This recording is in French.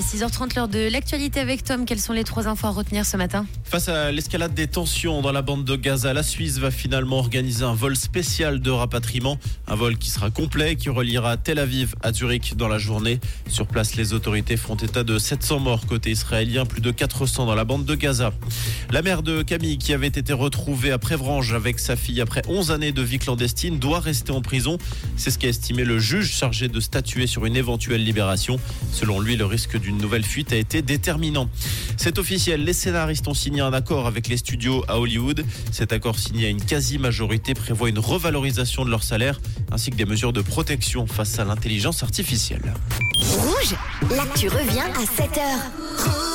6h30, l'heure de l'actualité avec Tom. Quelles sont les trois infos à retenir ce matin Face à l'escalade des tensions dans la bande de Gaza, la Suisse va finalement organiser un vol spécial de rapatriement. Un vol qui sera complet, qui reliera Tel Aviv à Zurich dans la journée. Sur place, les autorités font état de 700 morts côté israélien, plus de 400 dans la bande de Gaza. La mère de Camille, qui avait été retrouvée à Prévrange avec sa fille après 11 années de vie clandestine, doit rester en prison. C'est ce qu'a estimé le juge chargé de statuer sur une éventuelle libération. Selon lui, le risque d'une nouvelle fuite a été déterminant. C'est officiel, les scénaristes ont signé un accord avec les studios à Hollywood. Cet accord signé à une quasi-majorité prévoit une revalorisation de leur salaire ainsi que des mesures de protection face à l'intelligence artificielle. Rouge, l'actu revient à 7h.